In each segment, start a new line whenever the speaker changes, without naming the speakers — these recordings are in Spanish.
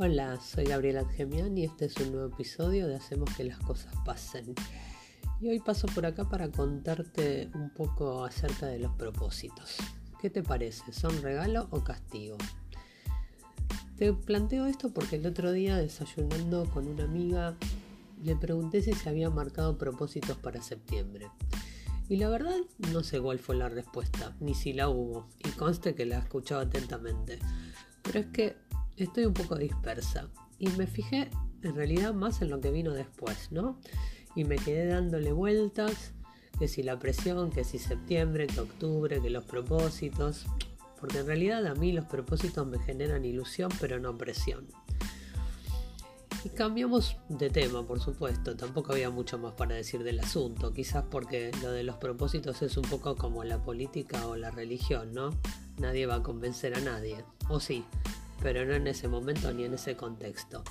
Hola, soy Gabriela Gemian y este es un nuevo episodio de Hacemos que las cosas pasen. Y hoy paso por acá para contarte un poco acerca de los propósitos. ¿Qué te parece? ¿Son regalo o castigo? Te planteo esto porque el otro día desayunando con una amiga le pregunté si se había marcado propósitos para septiembre. Y la verdad no sé cuál fue la respuesta, ni si la hubo, y conste que la escuchaba atentamente. Pero es que estoy un poco dispersa y me fijé en realidad más en lo que vino después, ¿no? Y me quedé dándole vueltas, que si la presión, que si septiembre, que octubre, que los propósitos, porque en realidad a mí los propósitos me generan ilusión, pero no presión. Y cambiamos de tema, por supuesto, tampoco había mucho más para decir del asunto, quizás porque lo de los propósitos es un poco como la política o la religión, ¿no? Nadie va a convencer a nadie, o sí, pero no en ese momento ni en ese contexto.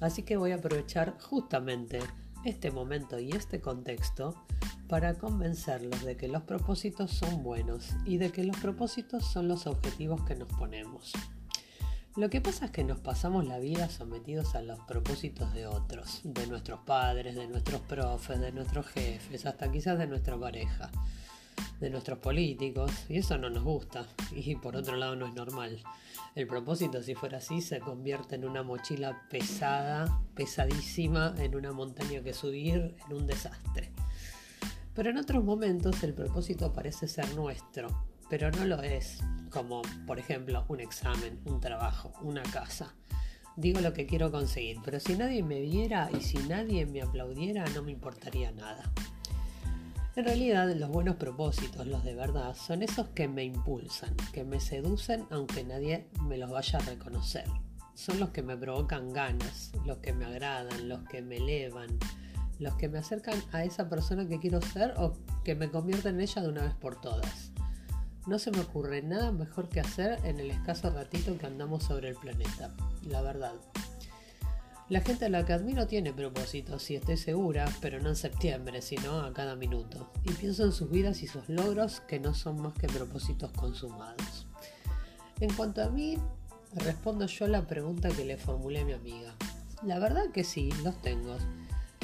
Así que voy a aprovechar justamente este momento y este contexto para convencerlos de que los propósitos son buenos y de que los propósitos son los objetivos que nos ponemos. Lo que pasa es que nos pasamos la vida sometidos a los propósitos de otros, de nuestros padres, de nuestros profes, de nuestros jefes, hasta quizás de nuestra pareja, de nuestros políticos, y eso no nos gusta, y por otro lado no es normal. El propósito, si fuera así, se convierte en una mochila pesada, pesadísima, en una montaña que subir, en un desastre. Pero en otros momentos el propósito parece ser nuestro, pero no lo es, como por ejemplo un examen, un trabajo, una casa. Digo lo que quiero conseguir, pero si nadie me viera y si nadie me aplaudiera no me importaría nada. En realidad los buenos propósitos, los de verdad, son esos que me impulsan, que me seducen aunque nadie me los vaya a reconocer. Son los que me provocan ganas, los que me agradan, los que me elevan, los que me acercan a esa persona que quiero ser o que me convierten en ella de una vez por todas. No se me ocurre nada mejor que hacer en el escaso ratito que andamos sobre el planeta, la verdad. La gente a la que admiro tiene propósitos, sí estoy segura, pero no en septiembre, sino a cada minuto. Y pienso en sus vidas y sus logros que no son más que propósitos consumados. En cuanto a mí, respondo yo la pregunta que le formulé a mi amiga. La verdad que sí, los tengo.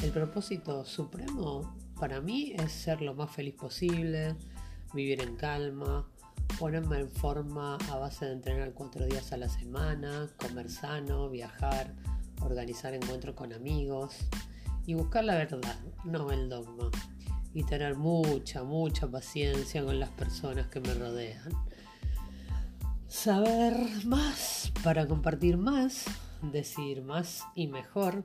El propósito supremo para mí es ser lo más feliz posible, vivir en calma, ponerme en forma a base de entrenar cuatro días a la semana, comer sano, viajar, organizar encuentros con amigos y buscar la verdad, no el dogma. Y tener mucha, mucha paciencia con las personas que me rodean. Saber más para compartir más, decir más y mejor.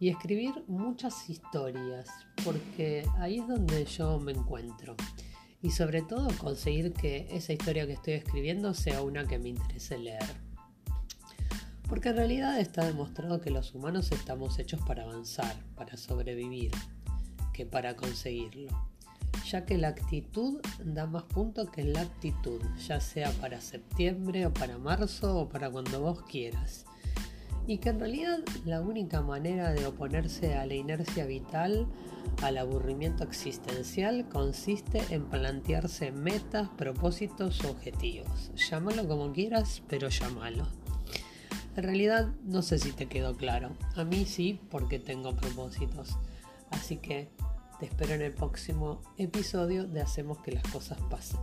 Y escribir muchas historias, porque ahí es donde yo me encuentro. Y sobre todo conseguir que esa historia que estoy escribiendo sea una que me interese leer. Porque en realidad está demostrado que los humanos estamos hechos para avanzar, para sobrevivir, que para conseguirlo. Ya que la actitud da más puntos que la actitud, ya sea para septiembre o para marzo o para cuando vos quieras. Y que en realidad la única manera de oponerse a la inercia vital, al aburrimiento existencial, consiste en plantearse metas, propósitos, objetivos. Llámalo como quieras, pero llámalo. En realidad no sé si te quedó claro. A mí sí, porque tengo propósitos. Así que te espero en el próximo episodio de Hacemos que las cosas pasen.